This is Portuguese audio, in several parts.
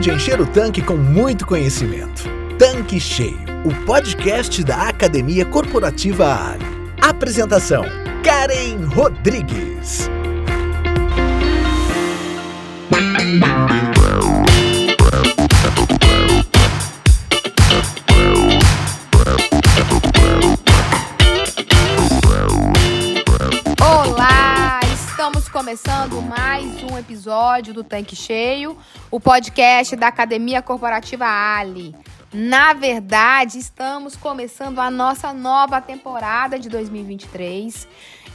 de encher o tanque com muito conhecimento. Tanque Cheio, o podcast da Academia Corporativa Ali. Apresentação: Karen Rodrigues. Começando mais um episódio do Tanque Cheio, o podcast da Academia Corporativa Ali. Na verdade, estamos começando a nossa nova temporada de 2023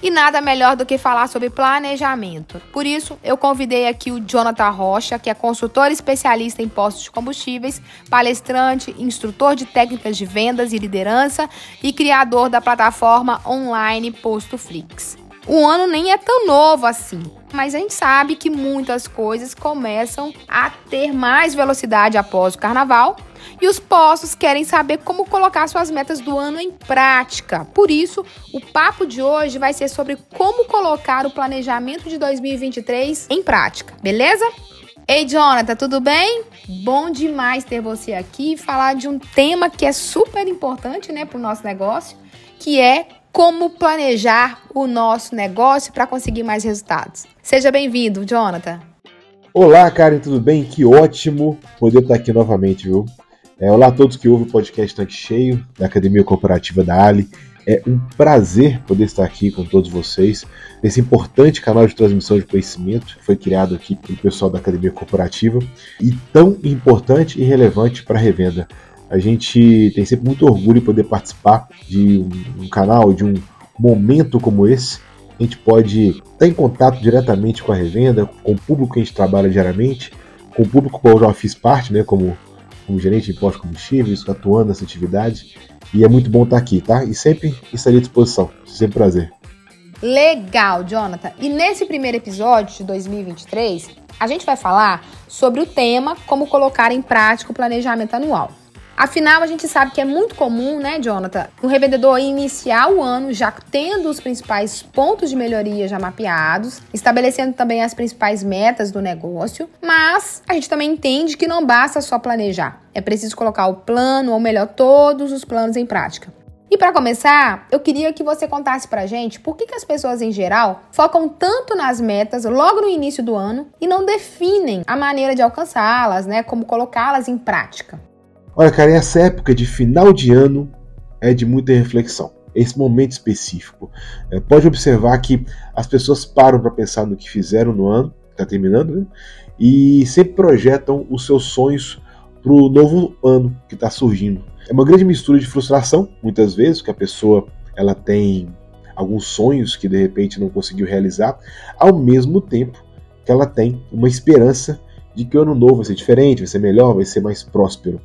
e nada melhor do que falar sobre planejamento. Por isso, eu convidei aqui o Jonathan Rocha, que é consultor especialista em postos de combustíveis, palestrante, instrutor de técnicas de vendas e liderança e criador da plataforma online Posto Flix o ano nem é tão novo assim. Mas a gente sabe que muitas coisas começam a ter mais velocidade após o carnaval e os postos querem saber como colocar suas metas do ano em prática. Por isso, o papo de hoje vai ser sobre como colocar o planejamento de 2023 em prática, beleza? Ei, Jonathan, tudo bem? Bom demais ter você aqui e falar de um tema que é super importante, né, para o nosso negócio, que é como planejar o nosso negócio para conseguir mais resultados. Seja bem-vindo, Jonathan. Olá, Karen, tudo bem? Que ótimo poder estar aqui novamente, viu? É, olá a todos que ouvem o podcast Tanque Cheio, da Academia Cooperativa da Ali. É um prazer poder estar aqui com todos vocês nesse importante canal de transmissão de conhecimento que foi criado aqui pelo pessoal da Academia Cooperativa e tão importante e relevante para a revenda. A gente tem sempre muito orgulho de poder participar de um, canal, de um momento como esse. A gente pode estar em contato diretamente com a revenda, com o público que a gente trabalha diariamente, com o público que eu já fiz parte, né, como, como gerente de impostos combustíveis, atuando nessa atividade. E é muito bom estar aqui, tá? E sempre estarei à disposição. Sempre um prazer. Legal, Jonathan. E nesse primeiro episódio de 2023, a gente vai falar sobre o tema como colocar em prática o planejamento anual. Afinal, a gente sabe que é muito comum, né, Jonathan, o revendedor iniciar o ano já tendo os principais pontos de melhoria já mapeados, estabelecendo também as principais metas do negócio, mas a gente também entende que não basta só planejar. É preciso colocar o plano, ou melhor, todos os planos em prática. E para começar, eu queria que você contasse pra gente por que, que as pessoas em geral focam tanto nas metas logo no início do ano e não definem a maneira de alcançá-las, né? Como colocá-las em prática. Olha, cara, essa época de final de ano é de muita reflexão. Esse momento específico. É, pode observar que as pessoas param para pensar no que fizeram no ano, está terminando, né? E sempre projetam os seus sonhos para o novo ano que está surgindo. É uma grande mistura de frustração, muitas vezes, que a pessoa ela tem alguns sonhos que de repente não conseguiu realizar, ao mesmo tempo que ela tem uma esperança de que o ano novo vai ser diferente, vai ser melhor, vai ser mais próspero.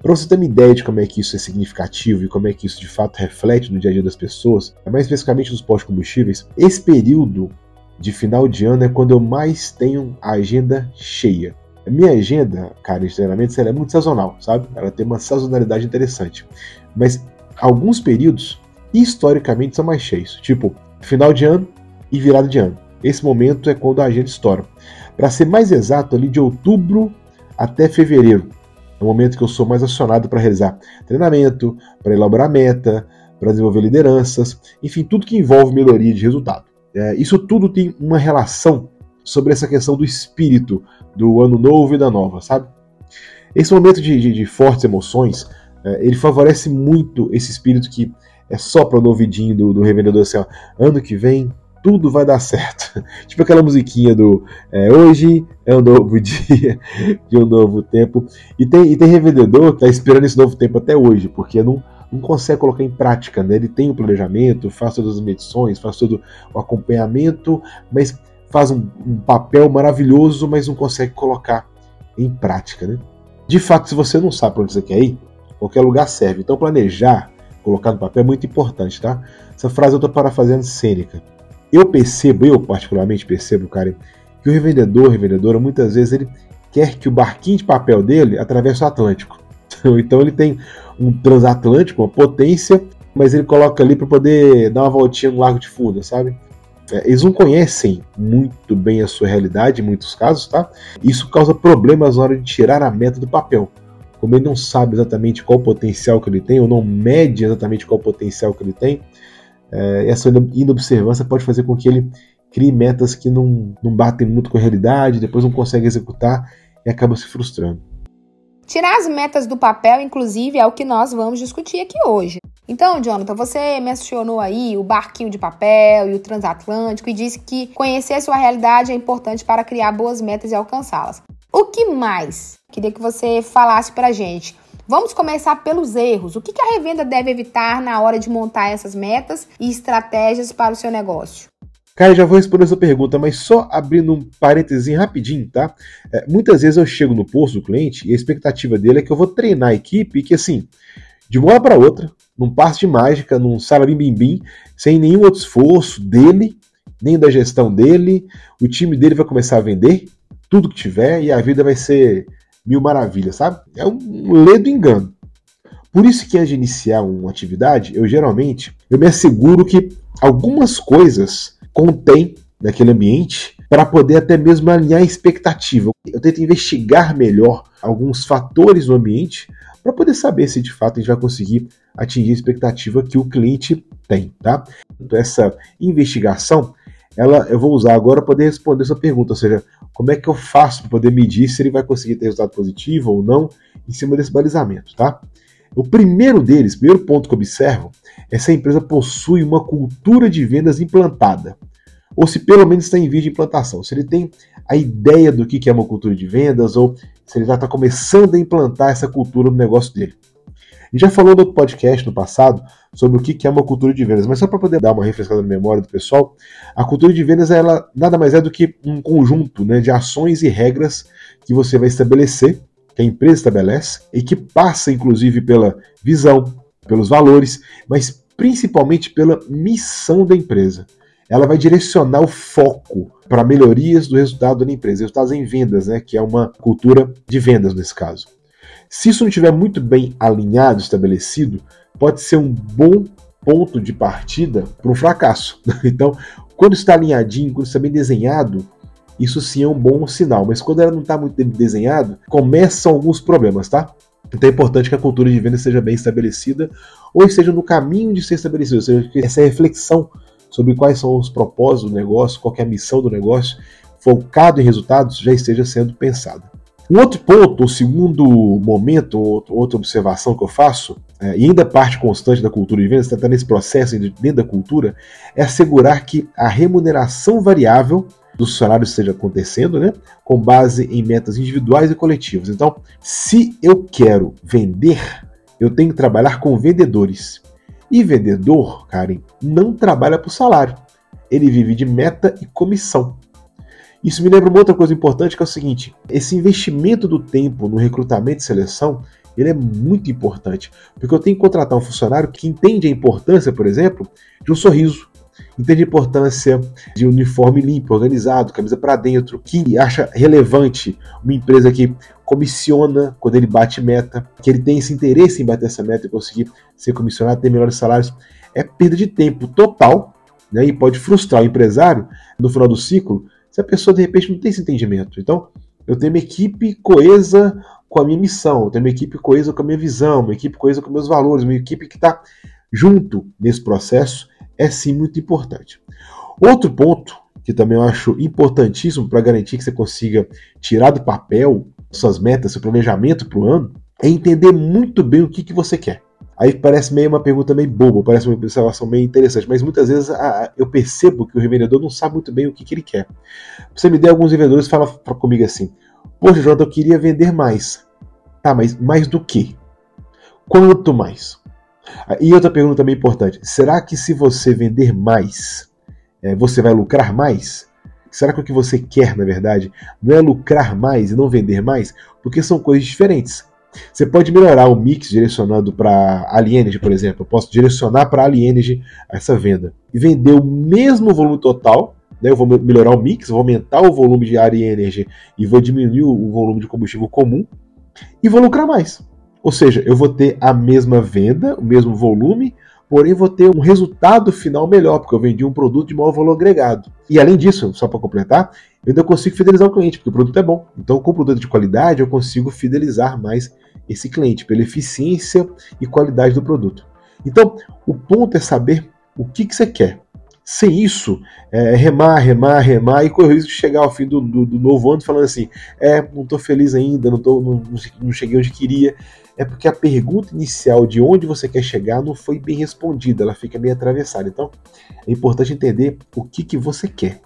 Para você ter uma ideia de como é que isso é significativo e como é que isso de fato reflete no dia a dia das pessoas, mais especificamente nos postos combustíveis, esse período de final de ano é quando eu mais tenho a agenda cheia. A minha agenda, cara, treinamentos, ela é muito sazonal, sabe? Ela tem uma sazonalidade interessante. Mas alguns períodos, historicamente, são mais cheios. Tipo, final de ano e virada de ano. Esse momento é quando a agenda estoura. Para ser mais exato, ali de outubro até fevereiro é o momento que eu sou mais acionado para realizar treinamento, para elaborar meta, para desenvolver lideranças, enfim, tudo que envolve melhoria de resultado. É, isso tudo tem uma relação sobre essa questão do espírito do ano novo e da nova, sabe? Esse momento de, de, de fortes emoções, é, ele favorece muito esse espírito que é só para o novidinho do, do revendedor assim, ó, ano que vem tudo vai dar certo. tipo aquela musiquinha do é, Hoje é um novo dia, de um novo tempo. E tem, e tem revendedor que tá esperando esse novo tempo até hoje, porque não, não consegue colocar em prática. Né? Ele tem o planejamento, faz todas as medições, faz todo o acompanhamento, mas faz um, um papel maravilhoso, mas não consegue colocar em prática. Né? De fato, se você não sabe para onde você quer ir, qualquer lugar serve. Então, planejar, colocar no papel é muito importante. Tá? Essa frase eu estou parafraseando Sêneca eu percebo, eu particularmente percebo, cara, que o revendedor, revendedora, muitas vezes ele quer que o barquinho de papel dele atravesse o Atlântico. Então ele tem um transatlântico, uma potência, mas ele coloca ali para poder dar uma voltinha no Largo de Funda, sabe? é, eles não conhecem muito bem a sua realidade em muitos casos, tá? Isso causa problemas na hora de tirar a meta do papel. Como ele não sabe exatamente qual o potencial que ele tem, ou não mede exatamente qual o potencial que ele tem, é, essa inobservância pode fazer com que ele crie metas que não, não batem muito com a realidade, depois não consegue executar e acaba se frustrando. Tirar as metas do papel, inclusive, é o que nós vamos discutir aqui hoje. Então, Jonathan, você mencionou aí o barquinho de papel e o transatlântico e disse que conhecer a sua realidade é importante para criar boas metas e alcançá-las. O que mais? Queria que você falasse para a gente. Vamos começar pelos erros. O que a revenda deve evitar na hora de montar essas metas e estratégias para o seu negócio? Cara, já vou responder essa pergunta, mas só abrindo um parêntese rapidinho, tá? É, muitas vezes eu chego no posto do cliente e a expectativa dele é que eu vou treinar a equipe que, assim, de uma hora para outra, num passo de mágica, num salabim bim bim, sem nenhum outro esforço dele, nem da gestão dele, o time dele vai começar a vender tudo que tiver e a vida vai ser mil maravilhas, sabe? É um ledo engano. Por isso que antes de iniciar uma atividade, eu geralmente eu me asseguro que algumas coisas contém naquele ambiente para poder até mesmo alinhar a expectativa. Eu tento investigar melhor alguns fatores no ambiente para poder saber se de fato a gente vai conseguir atingir a expectativa que o cliente tem, tá? Então, essa investigação, ela eu vou usar agora para poder responder essa pergunta, ou seja, como é que eu faço para poder medir se ele vai conseguir ter resultado positivo ou não em cima desse balizamento, tá? O primeiro deles, primeiro ponto que eu observo, é se a empresa possui uma cultura de vendas implantada ou se pelo menos está em via de implantação, se ele tem a ideia do que é uma cultura de vendas, ou se ele já está começando a implantar essa cultura no negócio dele. Gente já falou no podcast no passado sobre o que é uma cultura de vendas, mas só para poder dar uma refrescada na memória do pessoal, a cultura de vendas ela nada mais é do que um conjunto né, de ações e regras que você vai estabelecer, que a empresa estabelece, e que passa inclusive pela visão, pelos valores, mas principalmente pela missão da empresa ela vai direcionar o foco para melhorias do resultado da empresa, resultados em vendas, né, que é uma cultura de vendas nesse caso. Se isso não estiver muito bem alinhado, estabelecido, pode ser um bom ponto de partida para um fracasso. Então, quando está alinhadinho, quando está bem desenhado, isso sim é um bom sinal. Mas quando ela não está muito bem desenhado, começam alguns problemas, tá? Então é importante que a cultura de venda seja bem estabelecida ou esteja no caminho de ser estabelecida, ou seja, que essa reflexão sobre quais são os propósitos do negócio, qual é a missão do negócio, focado em resultados, já esteja sendo pensada. Um outro ponto, o segundo momento, outra observação que eu faço, é, e ainda parte constante da cultura de vendas, está nesse processo dentro da cultura, é assegurar que a remuneração variável dos funcionários esteja acontecendo, né, com base em metas individuais e coletivas. Então, se eu quero vender, eu tenho que trabalhar com vendedores. E vendedor, Karen, não trabalha por salário. Ele vive de meta e comissão. Isso me lembra uma outra coisa importante que é o seguinte: esse investimento do tempo no recrutamento e seleção ele é muito importante, porque eu tenho que contratar um funcionário que entende a importância, por exemplo, de um sorriso, entende a importância de um uniforme limpo, organizado, camisa para dentro, que acha relevante uma empresa que comissiona quando ele bate meta, que ele tem esse interesse em bater essa meta e conseguir ser comissionado, ter melhores salários, é perda de tempo total né, e pode frustrar o empresário no final do ciclo se a pessoa de repente não tem esse entendimento. Então, eu tenho uma equipe coesa com a minha missão, eu tenho uma equipe coesa com a minha visão, uma equipe coesa com meus valores, uma equipe que está junto nesse processo é sim muito importante. Outro ponto que também eu acho importantíssimo para garantir que você consiga tirar do papel suas metas, seu planejamento para o ano, é entender muito bem o que, que você quer. Aí parece meio uma pergunta meio boba, parece uma observação meio interessante, mas muitas vezes a, eu percebo que o revendedor não sabe muito bem o que, que ele quer. Você me der alguns vendedores fala comigo assim: Poxa, Jonathan, eu queria vender mais. Tá, mas mais do que? Quanto mais? E outra pergunta também importante: será que se você vender mais, é, você vai lucrar mais? Será que o que você quer, na verdade, não é lucrar mais e não vender mais? Porque são coisas diferentes. Você pode melhorar o mix direcionando para Alienergy, por exemplo. Eu posso direcionar para Alienergy essa venda e vender o mesmo volume total. Né? Eu vou melhorar o mix, vou aumentar o volume de área e vou diminuir o volume de combustível comum e vou lucrar mais. Ou seja, eu vou ter a mesma venda, o mesmo volume, porém vou ter um resultado final melhor, porque eu vendi um produto de maior valor agregado. E além disso, só para completar, eu ainda consigo fidelizar o cliente, porque o produto é bom. Então, com o produto de qualidade, eu consigo fidelizar mais esse cliente, pela eficiência e qualidade do produto. Então, o ponto é saber o que, que você quer. Sem isso, é, remar, remar, remar e correr o risco de chegar ao fim do, do, do novo ano falando assim: é, não estou feliz ainda, não, tô, não, não cheguei onde queria. É porque a pergunta inicial de onde você quer chegar não foi bem respondida, ela fica meio atravessada. Então, é importante entender o que, que você quer.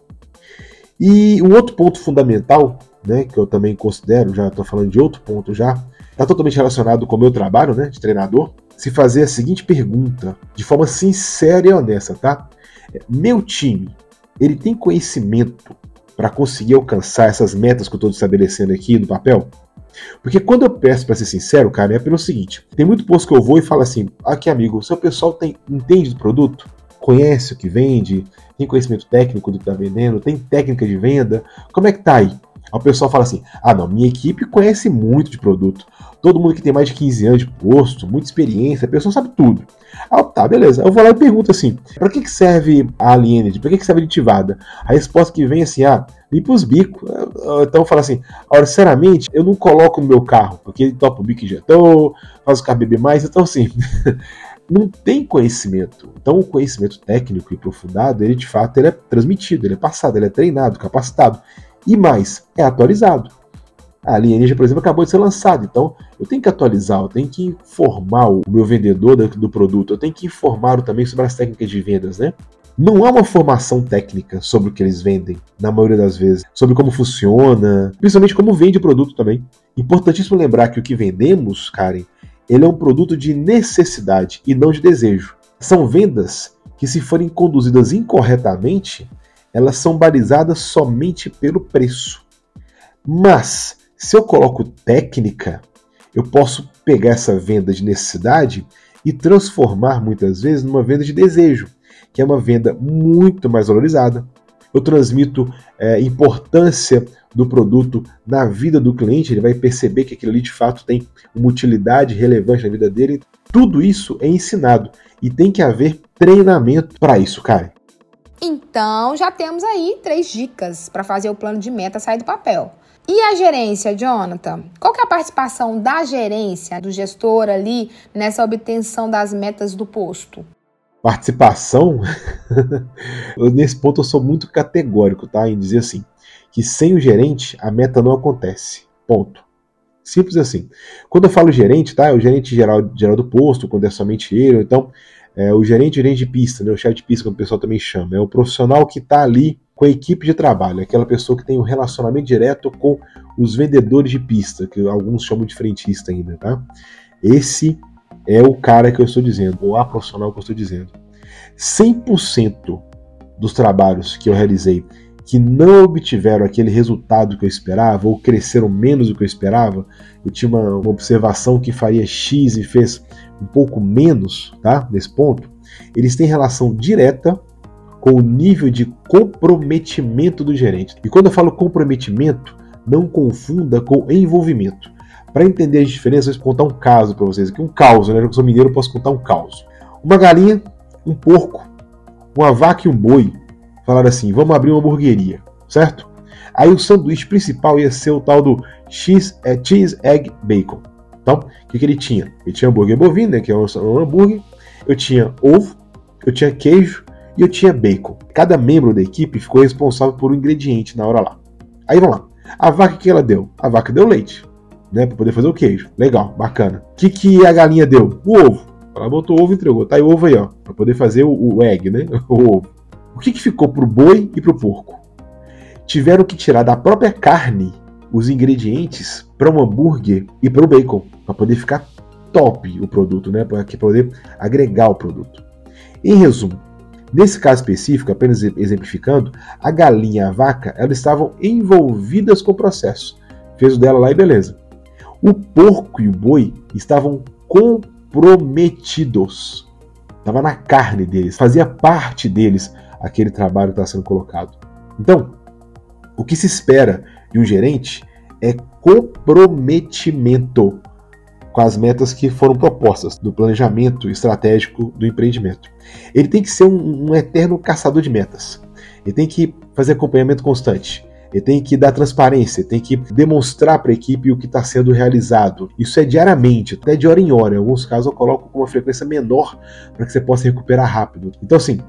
E um outro ponto fundamental, né, que eu também considero, já estou falando de outro ponto já, está totalmente relacionado com o meu trabalho né, de treinador, se fazer a seguinte pergunta, de forma sincera e honesta, tá? Meu time, ele tem conhecimento para conseguir alcançar essas metas que eu estou estabelecendo aqui no papel? Porque quando eu peço para ser sincero, cara, é pelo seguinte: tem muito posto que eu vou e falo assim, aqui amigo, seu pessoal tem, entende do produto? Conhece o que vende? Tem conhecimento técnico do que está vendendo? Tem técnica de venda? Como é que tá aí? O pessoal fala assim: ah, não, minha equipe conhece muito de produto. Todo mundo que tem mais de 15 anos de posto, muita experiência, a pessoa sabe tudo. Ah, tá, beleza. Eu vou lá e pergunto assim: para que, que serve a Aliened? Para que, que serve a aditivada? A resposta que vem é assim: ah, limpa os bicos. Então fala assim: olha, sinceramente, eu não coloco no meu carro, porque ele topa o bico injetor, faz o carro beber mais. Então, assim. não tem conhecimento. Então, o conhecimento técnico e aprofundado, ele de fato ele é transmitido, ele é passado, ele é treinado, capacitado. E mais, é atualizado. A Lineage, por exemplo, acabou de ser lançada, então eu tenho que atualizar, eu tenho que informar o meu vendedor do produto, eu tenho que informar também sobre as técnicas de vendas, né? Não há uma formação técnica sobre o que eles vendem, na maioria das vezes, sobre como funciona, principalmente como vende o produto também. Importantíssimo lembrar que o que vendemos, Karen, ele é um produto de necessidade e não de desejo. São vendas que, se forem conduzidas incorretamente, elas são balizadas somente pelo preço. Mas, se eu coloco técnica, eu posso pegar essa venda de necessidade e transformar muitas vezes numa venda de desejo, que é uma venda muito mais valorizada. Eu transmito é, importância do produto na vida do cliente, ele vai perceber que aquilo ali de fato tem uma utilidade relevante na vida dele. Tudo isso é ensinado e tem que haver treinamento para isso, cara. Então, já temos aí três dicas para fazer o plano de meta sair do papel. E a gerência, Jonathan? Qual que é a participação da gerência, do gestor ali, nessa obtenção das metas do posto? Participação? Nesse ponto eu sou muito categórico, tá? Em dizer assim, que sem o gerente a meta não acontece. Ponto. Simples assim. Quando eu falo gerente, tá? É o gerente geral, geral do posto, quando é somente ele, então é, o gerente, gerente de pista, né, o chefe de pista, como o pessoal também chama, é o profissional que está ali com a equipe de trabalho, aquela pessoa que tem um relacionamento direto com os vendedores de pista, que alguns chamam de frentista ainda, tá? Esse é o cara que eu estou dizendo, ou a profissional que eu estou dizendo. 100% dos trabalhos que eu realizei que não obtiveram aquele resultado que eu esperava, ou cresceram menos do que eu esperava, eu tinha uma, uma observação que faria X e fez um pouco menos, tá? Nesse ponto, eles têm relação direta com o nível de comprometimento do gerente. E quando eu falo comprometimento, não confunda com envolvimento. Para entender as diferenças, vou contar um caso para vocês aqui, um caos, né? Eu sou mineiro, posso contar um caos. Uma galinha, um porco, uma vaca e um boi falaram assim: vamos abrir uma hamburgueria, certo? Aí o sanduíche principal ia ser o tal do X, é, Cheese Egg Bacon. Então, o que, que ele tinha? Ele tinha hambúrguer bovino, né, que é um, um hambúrguer, eu tinha ovo, eu tinha queijo e eu tinha bacon. Cada membro da equipe ficou responsável por um ingrediente na hora lá. Aí vamos lá. A vaca que ela deu? A vaca deu leite, né, para poder fazer o queijo. Legal, bacana. O que, que a galinha deu? O ovo. Ela botou ovo e entregou. Tá aí o ovo aí, ó, para poder fazer o, o egg, né? O ovo. O que, que ficou pro boi e pro porco? Tiveram que tirar da própria carne os ingredientes para um hambúrguer e para o bacon, para poder ficar top o produto, né? Para poder agregar o produto. Em resumo, nesse caso específico, apenas exemplificando, a galinha e a vaca elas estavam envolvidas com o processo. Fez o dela lá e beleza. O porco e o boi estavam comprometidos. Estava na carne deles, fazia parte deles aquele trabalho que está sendo colocado. Então, o que se espera de um gerente é comprometimento. com as metas que foram propostas do planejamento estratégico do empreendimento. Ele tem que ser um, um eterno caçador de metas. Ele tem que fazer acompanhamento constante. Ele tem que dar transparência, tem que demonstrar para a equipe o que está sendo realizado. Isso é diariamente, até de hora em hora. Em alguns casos eu coloco com uma frequência menor para que você possa recuperar rápido. Então, assim,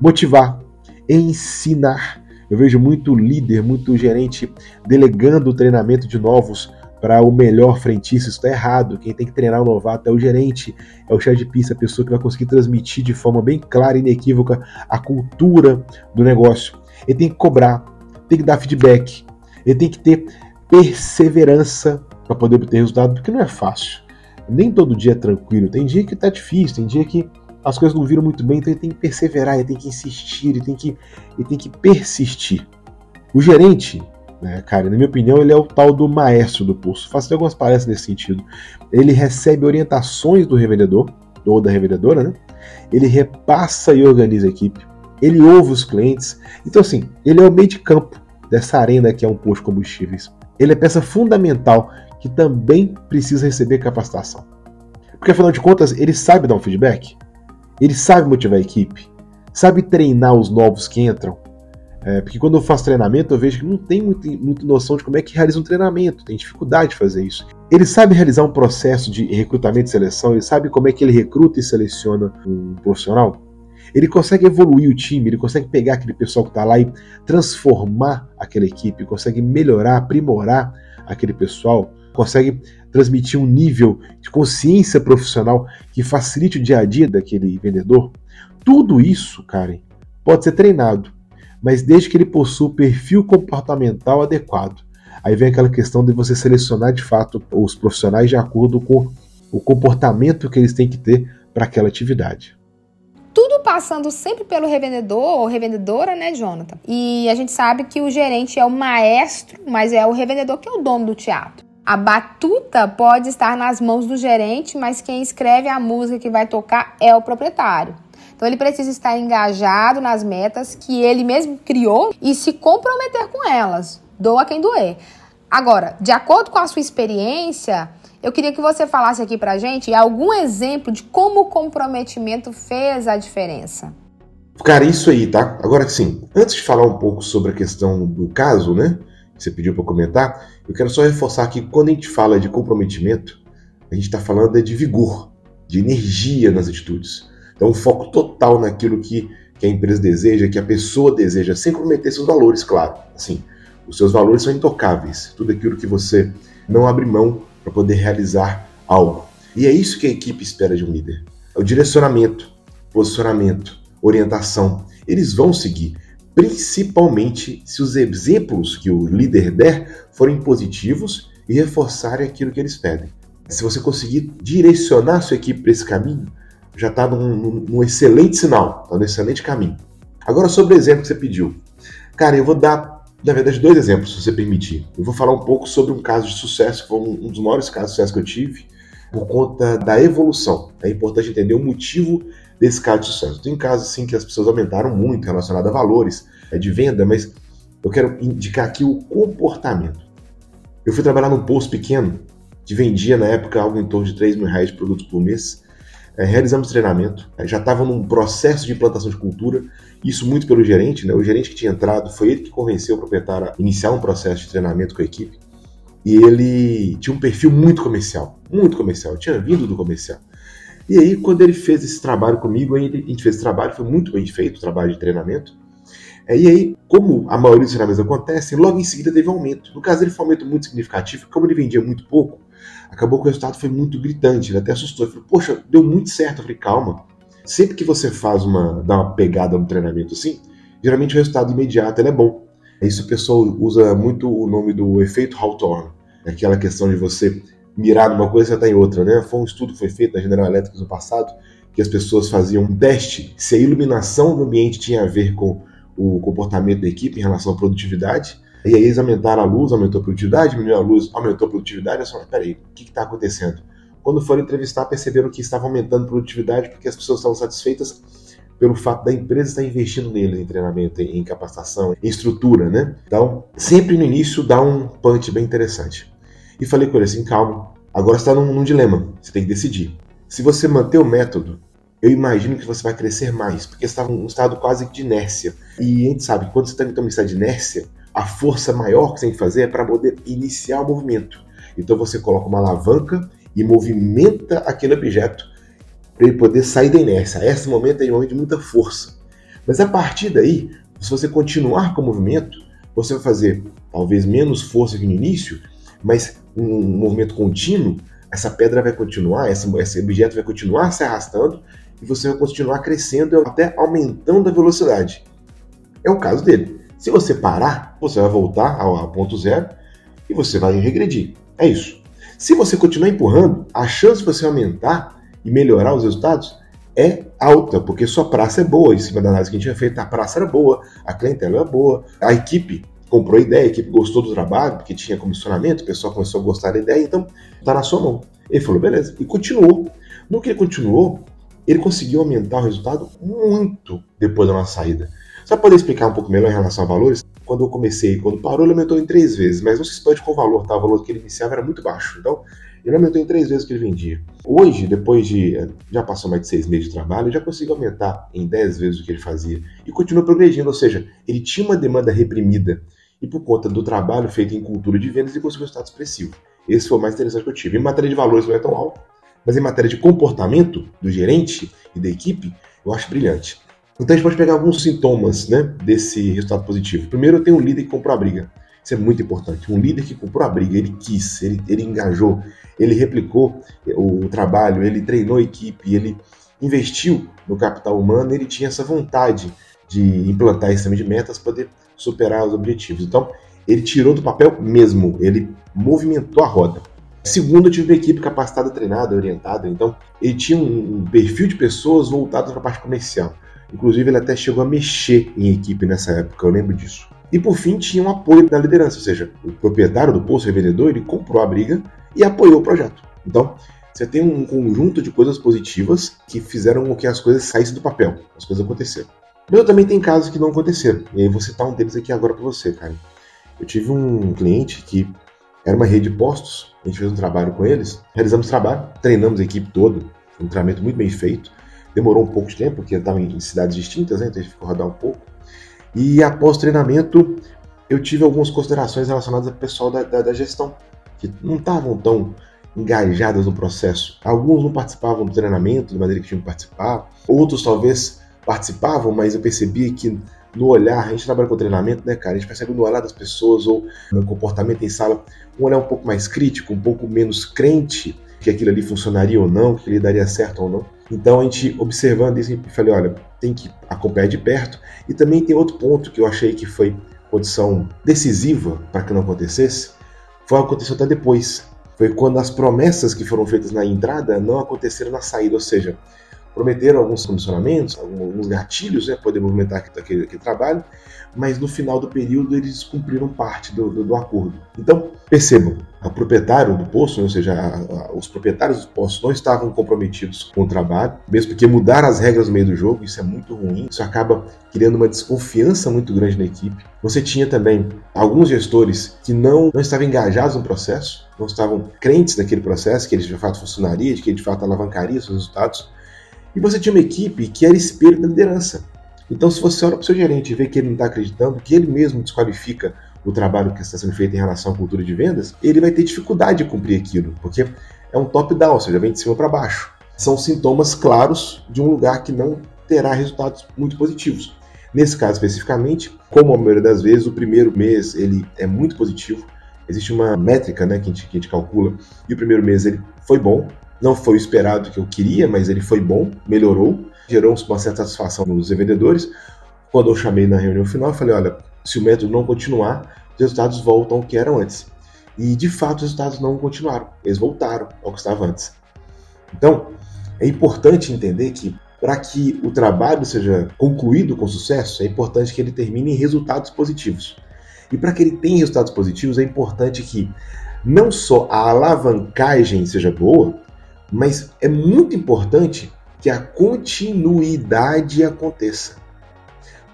motivar, ensinar. Eu vejo muito líder, muito gerente delegando o treinamento de novos para o melhor frentista, isso está errado. Quem tem que treinar o novato é o gerente, é o chefe de pista, a pessoa que vai conseguir transmitir de forma bem clara e inequívoca a cultura do negócio. Ele tem que cobrar, tem que dar feedback, ele tem que ter perseverança para poder obter resultado, porque não é fácil. Nem todo dia é tranquilo, tem dia que está difícil, tem dia que as coisas não viram muito bem, então ele tem que perseverar, ele tem que insistir, ele tem que, ele tem que persistir. O gerente, né, cara, na minha opinião, ele é o tal do maestro do pulso. Faço algumas palestras nesse sentido. Ele recebe orientações do revendedor, ou da revendedora, né? Ele repassa e organiza a equipe ele ouve os clientes. Então, assim, ele é o meio de campo dessa arena que é um posto de combustíveis. Ele é peça fundamental que também precisa receber capacitação. Porque, afinal de contas, ele sabe dar um feedback, ele sabe motivar a equipe, sabe treinar os novos que entram. É, porque quando eu faço treinamento, eu vejo que não tem muita, muita noção de como é que realiza um treinamento, tem dificuldade de fazer isso. Ele sabe realizar um processo de recrutamento e seleção, ele sabe como é que ele recruta e seleciona um profissional ele consegue evoluir o time, ele consegue pegar aquele pessoal que está lá e transformar aquela equipe, consegue melhorar, aprimorar aquele pessoal, consegue transmitir um nível de consciência profissional que facilite o dia a dia daquele vendedor. Tudo isso, Karen, pode ser treinado, mas desde que ele possua o perfil comportamental adequado. Aí vem aquela questão de você selecionar de fato os profissionais de acordo com o comportamento que eles têm que ter para aquela atividade tudo passando sempre pelo revendedor ou revendedora, né, Jonathan? E a gente sabe que o gerente é o maestro, mas é o revendedor que é o dono do teatro. A batuta pode estar nas mãos do gerente, mas quem escreve a música que vai tocar é o proprietário. Então ele precisa estar engajado nas metas que ele mesmo criou e se comprometer com elas. Doa quem doer. Agora, de acordo com a sua experiência, eu queria que você falasse aqui pra gente algum exemplo de como o comprometimento fez a diferença. Cara, isso aí, tá? Agora sim, antes de falar um pouco sobre a questão do caso, né? Que você pediu para comentar, eu quero só reforçar que quando a gente fala de comprometimento, a gente está falando de vigor, de energia nas atitudes. Então, um foco total naquilo que, que a empresa deseja, que a pessoa deseja, sem comprometer seus valores, claro. Assim, os seus valores são intocáveis. Tudo aquilo que você não abre mão para poder realizar algo. E é isso que a equipe espera de um líder. É o direcionamento, posicionamento, orientação. Eles vão seguir, principalmente se os exemplos que o líder der forem positivos e reforçarem aquilo que eles pedem. Se você conseguir direcionar sua equipe para esse caminho, já está num, num, excelente sinal, está num excelente caminho. Agora sobre o exemplo que você pediu. Cara, eu vou dar na verdade, dois exemplos, se você permitir. Eu vou falar um pouco sobre um caso de sucesso, que foi um dos maiores casos de sucesso que eu tive, por conta da evolução. É importante entender o motivo desse caso de sucesso. Tem casos, sim, que as pessoas aumentaram muito relacionado a valores é de venda, mas eu quero indicar aqui o comportamento. Eu fui trabalhar num posto pequeno, que vendia na época algo em torno de 3 mil reais de produtos por mês, é, realizamos treinamento, é, já estava num processo de implantação de cultura, isso muito pelo gerente, né? O gerente que tinha entrado foi ele que convenceu o proprietário a iniciar um processo de treinamento com a equipe. E ele tinha um perfil muito comercial, muito comercial, tinha vindo do comercial. E aí, quando ele fez esse trabalho comigo, a gente fez esse trabalho, foi muito bem feito o trabalho de treinamento. É, e aí, como a maioria dos treinamentos acontecem, logo em seguida teve aumento. No caso dele foi um aumento muito significativo, como ele vendia muito pouco, acabou que o resultado foi muito gritante. Ele até assustou. Ele falou, poxa, deu muito certo. Eu falei, calma. Sempre que você faz uma, dá uma pegada no treinamento assim, geralmente o resultado imediato é bom. Isso o pessoal usa muito o nome do efeito Hawthorne. Aquela questão de você mirar numa coisa e acertar em outra, né? Foi um estudo que foi feito na General Electric no passado, que as pessoas faziam um teste se a iluminação do ambiente tinha a ver com o comportamento da equipe em relação à produtividade. E aí eles aumentaram a luz, aumentou a produtividade, diminuiu a luz, aumentou a produtividade. Eu falei, peraí, o que está acontecendo? Quando foram entrevistar, perceberam que estava aumentando a produtividade porque as pessoas estavam satisfeitas pelo fato da empresa estar investindo neles em treinamento, em capacitação, em estrutura, né? Então, sempre no início dá um punch bem interessante. E falei com ele assim, calma, Agora está num, num dilema, você tem que decidir. Se você manter o método, eu imagino que você vai crescer mais, porque você está num estado quase de inércia. E a gente sabe quando você está em um estado de inércia, a força maior que você tem que fazer é para poder iniciar o movimento. Então você coloca uma alavanca e movimenta aquele objeto para ele poder sair da inércia. Esse momento é um momento de muita força. Mas a partir daí, se você continuar com o movimento, você vai fazer talvez menos força que no início, mas um movimento contínuo, essa pedra vai continuar, esse, esse objeto vai continuar se arrastando e você vai continuar crescendo até aumentando a velocidade. É o caso dele. Se você parar, você vai voltar ao ponto zero e você vai regredir. É isso. Se você continuar empurrando, a chance de você aumentar e melhorar os resultados é alta, porque sua praça é boa. Em cima da análise que a gente tinha feito, a praça era boa, a clientela é boa, a equipe comprou a ideia, a equipe gostou do trabalho, porque tinha comissionamento, o pessoal começou a gostar da ideia, então tá na sua mão. Ele falou, beleza, e continuou. No que ele continuou, ele conseguiu aumentar o resultado muito depois da nossa saída. Só para poder explicar um pouco melhor em relação a valores, quando eu comecei, quando parou, ele aumentou em três vezes, mas não se expande com o valor, tá? O valor que ele iniciava era muito baixo. Então, ele aumentou em três vezes o que ele vendia. Hoje, depois de. Já passou mais de seis meses de trabalho, ele já conseguiu aumentar em dez vezes o que ele fazia. E continua progredindo, ou seja, ele tinha uma demanda reprimida. E por conta do trabalho feito em cultura de vendas, ele conseguiu um resultado expressivo. Esse foi o mais interessante que eu tive. Em matéria de valores não é tão alto, mas em matéria de comportamento do gerente e da equipe, eu acho brilhante. Então a gente pode pegar alguns sintomas né, desse resultado positivo. Primeiro, eu tenho um líder que comprou a briga. Isso é muito importante. Um líder que comprou a briga, ele quis, ele, ele engajou, ele replicou o, o trabalho, ele treinou a equipe, ele investiu no capital humano, ele tinha essa vontade de implantar esse sistema de metas para poder superar os objetivos. Então, ele tirou do papel mesmo, ele movimentou a roda. Segundo, eu tive uma equipe capacitada, treinada, orientada, então ele tinha um, perfil de pessoas voltado para a parte comercial. Inclusive, ele até chegou a mexer em equipe nessa época, eu lembro disso. E por fim, tinha um apoio da liderança, ou seja, o proprietário do posto, revendedor, ele comprou a briga e apoiou o projeto. Então, você tem um conjunto de coisas positivas que fizeram com que as coisas saíssem do papel, as coisas aconteceram. Mas eu também tem casos que não aconteceram, e aí vou citar um deles aqui agora para você, cara. Eu tive um cliente que era uma rede de postos, a gente fez um trabalho com eles, realizamos trabalho, treinamos a equipe toda, um treinamento muito bem feito, demorou um pouco de tempo, porque estava em cidades distintas, né, então a gente ficou rodar um pouco, e após o treinamento, eu tive algumas considerações relacionadas ao pessoal da, da, da gestão, que não estavam tão engajadas no processo. Alguns não participavam do treinamento da maneira que tinham que participar, outros talvez participavam, mas eu percebia que no olhar, a gente trabalha com treinamento, né, cara? A gente percebe no olhar das pessoas ou no comportamento em sala um olhar um pouco mais crítico, um pouco menos crente que aquilo ali funcionaria ou não, que ele daria certo ou não. Então a gente observando isso, eu falei, olha, tem que acompanhar de perto. E também tem outro ponto que eu achei que foi condição decisiva para que não acontecesse, foi o que aconteceu até depois. Foi quando as promessas que foram feitas na entrada não aconteceram na saída, ou seja, prometeram alguns condicionamentos, alguns gatilhos, né, poder movimentar aquele, aquele, trabalho, mas no final do período eles cumpriram parte do, do, do acordo. Então, percebam, o proprietário do posto, ou seja, a, a, os proprietários dos postos não estavam comprometidos com o trabalho, mesmo porque mudaram as regras no meio do jogo, isso é muito ruim, isso acaba criando uma desconfiança muito grande na equipe. Você tinha também alguns gestores que não, não estavam engajados no processo, não estavam crentes naquele processo, que ele de fato funcionaria, de que ele de fato alavancaria seus resultados, e você tinha uma equipe que era espelho da liderança. Então, se você olha para o seu gerente e vê que ele não está acreditando, que ele mesmo desqualifica o trabalho que está sendo feito em relação à cultura de vendas, ele vai ter dificuldade de cumprir aquilo, porque é um top-down, ou seja, vem de cima para baixo. São sintomas claros de um lugar que não terá resultados muito positivos. Nesse caso especificamente, como a maioria das vezes, o primeiro mês ele é muito positivo. Existe uma métrica né, que, a gente, que a gente calcula, e o primeiro mês ele foi bom, não foi o esperado que eu queria, mas ele foi bom, melhorou, gerou uma certa satisfação nos vendedores. Quando eu chamei na reunião final, eu falei: olha, se o método não continuar, os resultados voltam ao que eram antes. E de fato, os resultados não continuaram, eles voltaram ao que estava antes. Então, é importante entender que para que o trabalho seja concluído com sucesso, é importante que ele termine em resultados positivos. E para que ele tenha resultados positivos, é importante que não só a alavancagem seja boa, mas é muito importante que a continuidade aconteça.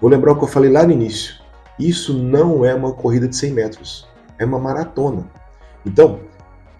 Vou lembrar o que eu falei lá no início. Isso não é uma corrida de 100 metros, é uma maratona. Então,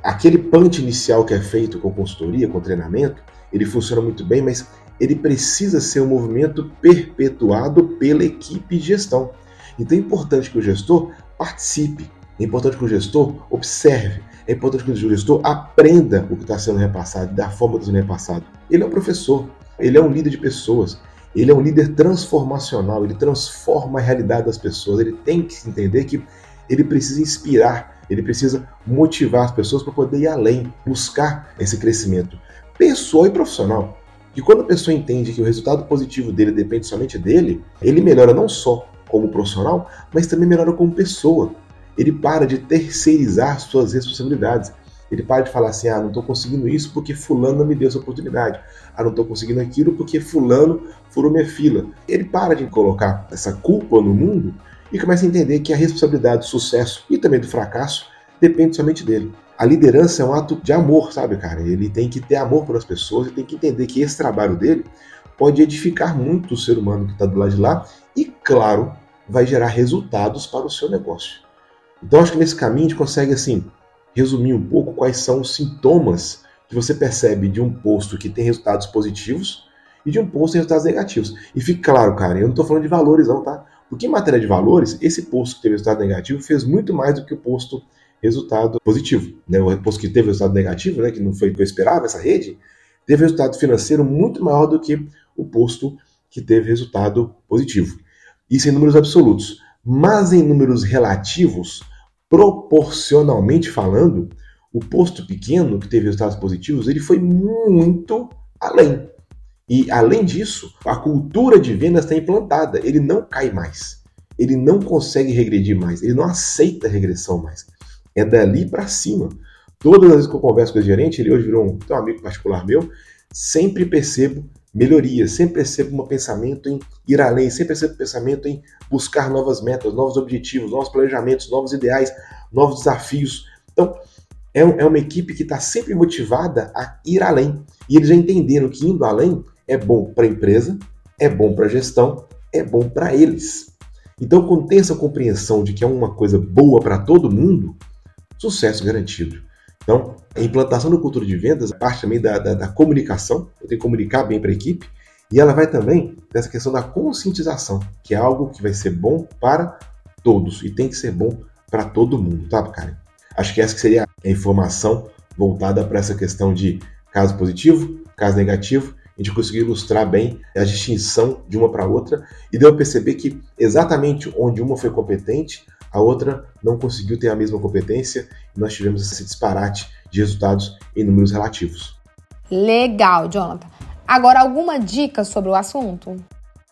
aquele punch inicial que é feito com consultoria, com treinamento, ele funciona muito bem, mas ele precisa ser um movimento perpetuado pela equipe de gestão. Então é importante que o gestor participe, é importante que o gestor observe, é importante que o gestor aprenda o que está sendo repassado, da forma que está sendo repassado. Ele é um professor, ele é um líder de pessoas, ele é um líder transformacional, ele transforma a realidade das pessoas, ele tem que entender que ele precisa inspirar, ele precisa motivar as pessoas para poder ir além, buscar esse crescimento pessoal e profissional. E quando a pessoa entende que o resultado positivo dele depende somente dele, ele melhora não só como profissional, mas também melhora como pessoa. Ele para de terceirizar suas responsabilidades. Ele para de falar assim: ah, não estou conseguindo isso porque Fulano não me deu essa oportunidade. Ah, não estou conseguindo aquilo porque Fulano furou minha fila. Ele para de colocar essa culpa no mundo e começa a entender que a responsabilidade do sucesso e também do fracasso depende somente dele. A liderança é um ato de amor, sabe, cara? Ele tem que ter amor pelas pessoas e tem que entender que esse trabalho dele pode edificar muito o ser humano que está do lado de lá e, claro, vai gerar resultados para o seu negócio. Então, acho que nesse caminho a gente consegue, assim, resumir um pouco quais são os sintomas que você percebe de um posto que tem resultados positivos e de um posto que tem resultados negativos. E fique claro, cara, eu não estou falando de valores, não, tá? Porque em matéria de valores, esse posto que teve resultado negativo fez muito mais do que o posto resultado positivo. Né? O posto que teve resultado negativo, né, que não foi o que eu esperava, essa rede, teve resultado financeiro muito maior do que o posto que teve resultado positivo. Isso em números absolutos. Mas em números relativos, proporcionalmente falando, o posto pequeno que teve resultados positivos, ele foi muito além. E além disso, a cultura de vendas está implantada, ele não cai mais. Ele não consegue regredir mais, ele não aceita regressão mais. É dali para cima. Todas as vezes que eu converso com o gerente, ele hoje virou um, um amigo particular meu, sempre percebo melhoria, sempre percebo um pensamento em ir além, sempre percebo um pensamento em buscar novas metas, novos objetivos, novos planejamentos, novos ideais, novos desafios. Então, é, é uma equipe que está sempre motivada a ir além. E eles já entenderam que indo além é bom para a empresa, é bom para a gestão, é bom para eles. Então, quando tem essa compreensão de que é uma coisa boa para todo mundo, sucesso garantido. Então, a implantação da cultura de vendas parte também da, da, da comunicação, eu tenho que comunicar bem para a equipe, e ela vai também dessa questão da conscientização, que é algo que vai ser bom para todos e tem que ser bom para todo mundo, tá, cara? Acho que essa que seria a informação voltada para essa questão de caso positivo, caso negativo a gente conseguiu ilustrar bem a distinção de uma para outra e deu a perceber que exatamente onde uma foi competente, a outra não conseguiu ter a mesma competência e nós tivemos esse disparate de resultados em números relativos. Legal, Jonathan. Agora, alguma dica sobre o assunto?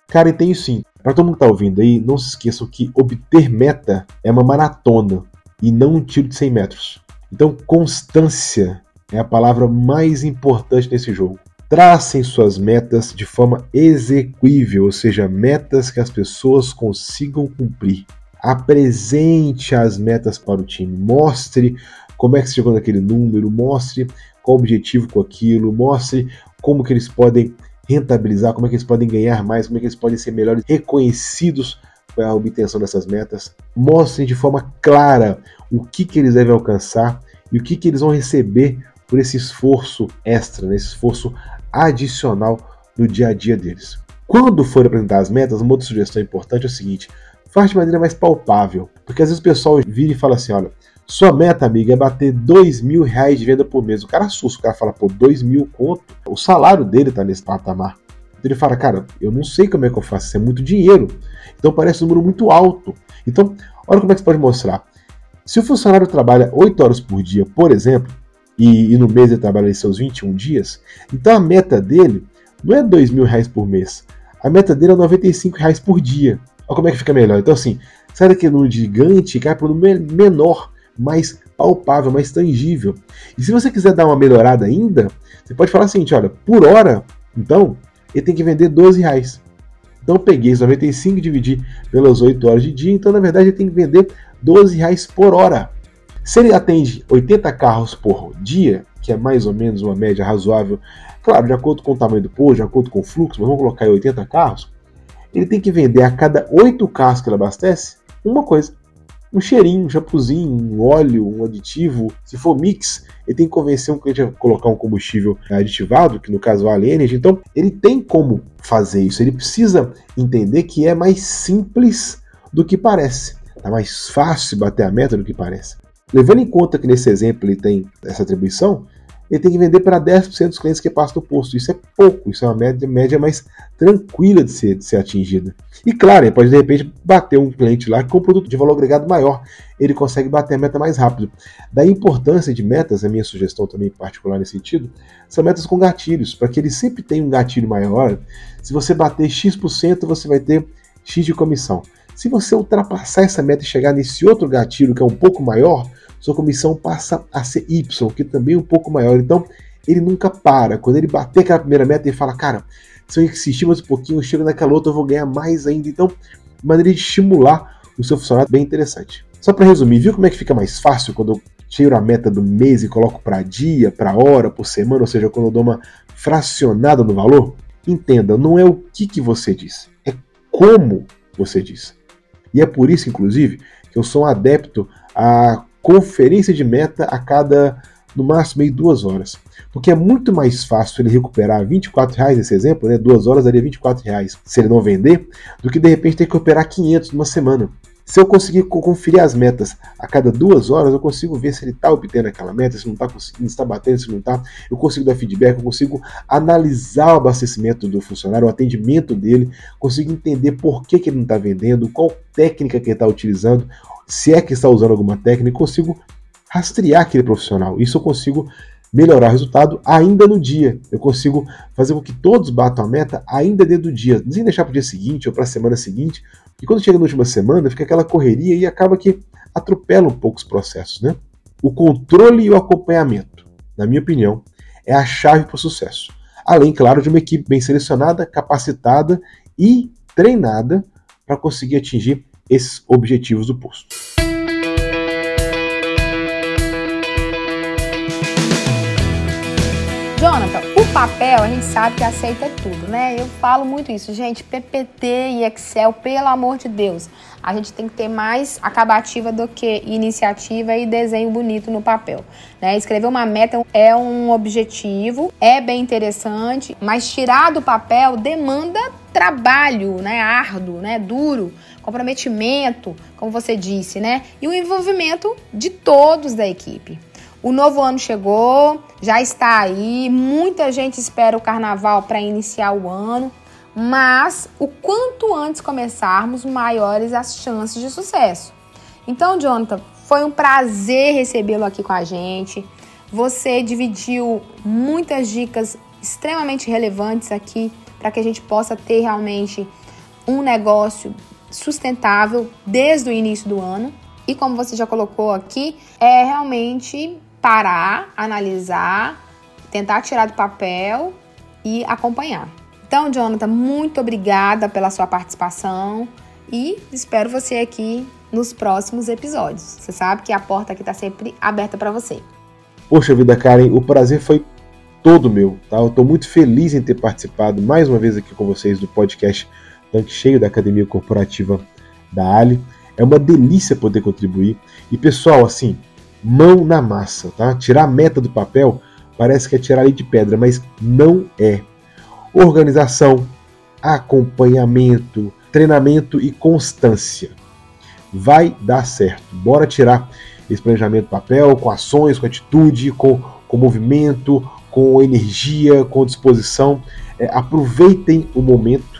Cara, e tenho sim. Para todo mundo que está ouvindo aí, não se esqueçam que obter meta é uma maratona e não um tiro de 100 metros. Então, constância é a palavra mais importante nesse jogo. Tracem suas metas de forma execuível, ou seja, metas que as pessoas consigam cumprir. Apresente as metas para o time, mostre como é que você chegou naquele número, mostre qual o objetivo com aquilo, mostre como que eles podem rentabilizar, como é que eles podem ganhar mais, como é que eles podem ser melhores reconhecidos para a obtenção dessas metas. Mostrem de forma clara o que, que eles devem alcançar e o que, que eles vão receber por esse esforço extra, né, esse esforço adicional no dia a dia deles. Quando for apresentar as metas, uma outra sugestão importante é o seguinte: faz de maneira mais palpável. Porque às vezes o pessoal vira e fala assim: olha, sua meta, amiga, é bater dois mil reais de venda por mês. O cara assusta, o cara fala, pô, dois mil conto. O salário dele tá nesse patamar. Então ele fala, cara, eu não sei como é que eu faço, isso é muito dinheiro. Então parece um número muito alto. Então, olha como é que você pode mostrar. Se o funcionário trabalha 8 horas por dia, por exemplo, e, e no mês ele trabalha seus 21 dias, então a meta dele não é dois mil reais por mês. A meta dele é 95 reais por dia. Olha como é que fica melhor. Então, assim, sai daquele número gigante e cai para um número menor, mais palpável, mais tangível. E se você quiser dar uma melhorada ainda, você pode falar o seguinte: olha, por hora, então, ele tem que vender 12 reais. Então, eu peguei os 95 e dividi pelas 8 horas de dia, então, na verdade, ele tem que vender 12 reais por hora. Se ele atende 80 carros por dia, que é mais ou menos uma média razoável, claro, de acordo com o tamanho do posto, de acordo com o fluxo, mas vamos colocar aí 80 carros, ele tem que vender a cada 8 carros que ele abastece uma coisa. um cheirinho, um shampoozinho, um óleo, um aditivo. Se for mix, ele tem que convencer um cliente a colocar um combustível aditivado, que no caso é a Energy. Então, ele tem como fazer isso. Ele precisa entender que é mais simples do que parece. Tá mais fácil bater a meta do que parece. Levando em conta que nesse exemplo ele tem essa atribuição, ele tem que vender para 10% dos clientes que passam do posto. Isso é pouco, isso é uma média, média mais tranquila de ser, de ser atingida. E claro, ele pode de repente bater um cliente lá com um produto de valor agregado maior, ele consegue bater a meta mais rápido. Da importância de metas, a minha sugestão também particular nesse sentido, são metas com gatilhos, para que ele sempre tenha um gatilho maior. Se você bater X%, você vai ter X de comissão. Se você ultrapassar essa meta e chegar nesse outro gatilho que é um pouco maior, sua comissão passa a ser Y, que também é um pouco maior. Então, ele nunca para. Quando ele bater aquela primeira meta, ele fala, cara, se eu insistir mais um pouquinho, eu chego naquela outra, eu vou ganhar mais ainda. Então, maneira de estimular o seu funcionário bem interessante. Só para resumir, viu como é que fica mais fácil quando eu tiro a meta do mês e coloco para dia, para hora, por semana, ou seja, quando eu dou uma fracionada no valor? Entenda, não é o que, que você diz, é como você diz. E é por isso, inclusive, que eu sou um adepto a conferência de meta a cada, no máximo, meio duas horas. Porque é muito mais fácil ele recuperar 24 reais nesse exemplo, né? Duas horas daria 24 reais se ele não vender, do que de repente ter que recuperar 500 numa semana. Se eu conseguir conferir as metas a cada duas horas, eu consigo ver se ele está obtendo aquela meta, se não está conseguindo, se está batendo, se não está. Eu consigo dar feedback, eu consigo analisar o abastecimento do funcionário, o atendimento dele, consigo entender por que, que ele não está vendendo, qual técnica que ele está utilizando, se é que está usando alguma técnica, consigo rastrear aquele profissional. Isso eu consigo melhorar o resultado ainda no dia. Eu consigo fazer com que todos batam a meta ainda dentro do dia, sem deixar para o dia seguinte ou para a semana seguinte. E quando chega na última semana, fica aquela correria e acaba que atropela um pouco os processos. Né? O controle e o acompanhamento, na minha opinião, é a chave para o sucesso. Além, claro, de uma equipe bem selecionada, capacitada e treinada para conseguir atingir esses objetivos do posto. Jonathan, o papel a gente sabe que aceita tudo, né? Eu falo muito isso, gente. PPT e Excel, pelo amor de Deus, a gente tem que ter mais acabativa do que iniciativa e desenho bonito no papel. Né? Escrever uma meta é um objetivo, é bem interessante, mas tirar do papel demanda trabalho, né? Árduo, né? Duro comprometimento, como você disse, né? E o envolvimento de todos da equipe. O novo ano chegou, já está aí, muita gente espera o carnaval para iniciar o ano, mas o quanto antes começarmos, maiores as chances de sucesso. Então, Jonathan, foi um prazer recebê-lo aqui com a gente. Você dividiu muitas dicas extremamente relevantes aqui para que a gente possa ter realmente um negócio sustentável desde o início do ano. E como você já colocou aqui, é realmente parar, analisar, tentar tirar do papel e acompanhar. Então, Jonathan, muito obrigada pela sua participação e espero você aqui nos próximos episódios. Você sabe que a porta aqui está sempre aberta para você. Poxa vida, Karen, o prazer foi todo meu, tá? Eu estou muito feliz em ter participado mais uma vez aqui com vocês do podcast cheio da Academia Corporativa da Ali. É uma delícia poder contribuir. E pessoal, assim, mão na massa, tá? Tirar a meta do papel parece que é tirar ali de pedra, mas não é. Organização, acompanhamento, treinamento e constância. Vai dar certo. Bora tirar esse planejamento do papel com ações, com atitude, com, com movimento, com energia, com disposição. É, aproveitem o momento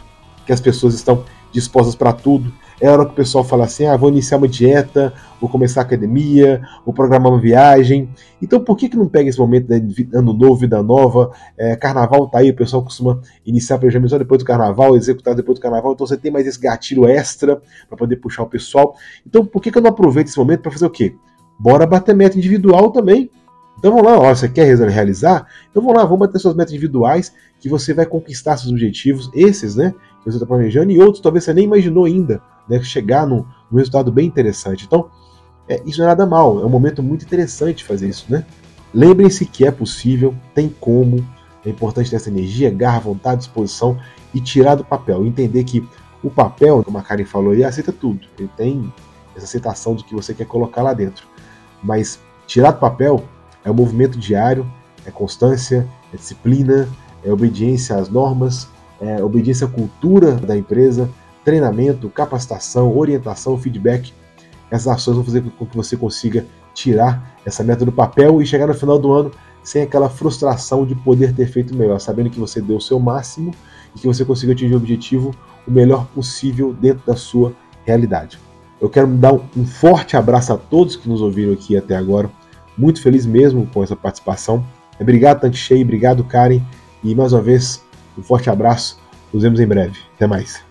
que as pessoas estão dispostas para tudo. É hora que o pessoal fala assim: ah, vou iniciar uma dieta, vou começar a academia, vou programar uma viagem. Então, por que, que não pega esse momento de ano novo, vida nova? É, carnaval tá aí, o pessoal costuma iniciar planejamento só depois do carnaval, executar depois do carnaval. Então, você tem mais esse gatilho extra para poder puxar o pessoal. Então, por que, que eu não aproveito esse momento para fazer o quê? Bora bater meta individual também. Então vamos lá, ó, você quer realizar? Então vamos lá, vamos bater suas metas individuais que você vai conquistar seus objetivos, esses, né? Você está planejando, e outros talvez você nem imaginou ainda, né? Chegar num, num resultado bem interessante. Então, é, isso não é nada mal, é um momento muito interessante fazer isso, né? Lembrem-se que é possível, tem como, é importante ter essa energia, garra, vontade, disposição e tirar do papel. Entender que o papel, como a Karen falou, ele aceita tudo. Ele tem essa aceitação de que você quer colocar lá dentro. Mas tirar do papel é um movimento diário, é constância, é disciplina, é obediência às normas, é obediência à cultura da empresa, treinamento, capacitação, orientação, feedback. Essas ações vão fazer com que você consiga tirar essa meta do papel e chegar no final do ano sem aquela frustração de poder ter feito melhor, sabendo que você deu o seu máximo e que você conseguiu atingir o objetivo o melhor possível dentro da sua realidade. Eu quero dar um forte abraço a todos que nos ouviram aqui até agora. Muito feliz mesmo com essa participação. Obrigado, Tanque Cheio, obrigado, Karen. E mais uma vez, um forte abraço. Nos vemos em breve. Até mais.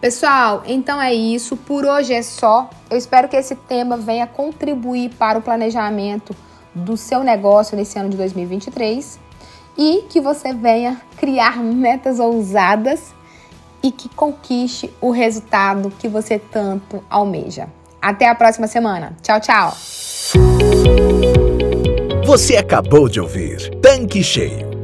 Pessoal, então é isso. Por hoje é só. Eu espero que esse tema venha contribuir para o planejamento do seu negócio nesse ano de 2023 e que você venha criar metas ousadas e que conquiste o resultado que você tanto almeja. Até a próxima semana. Tchau, tchau. Você acabou de ouvir Tanque Cheio,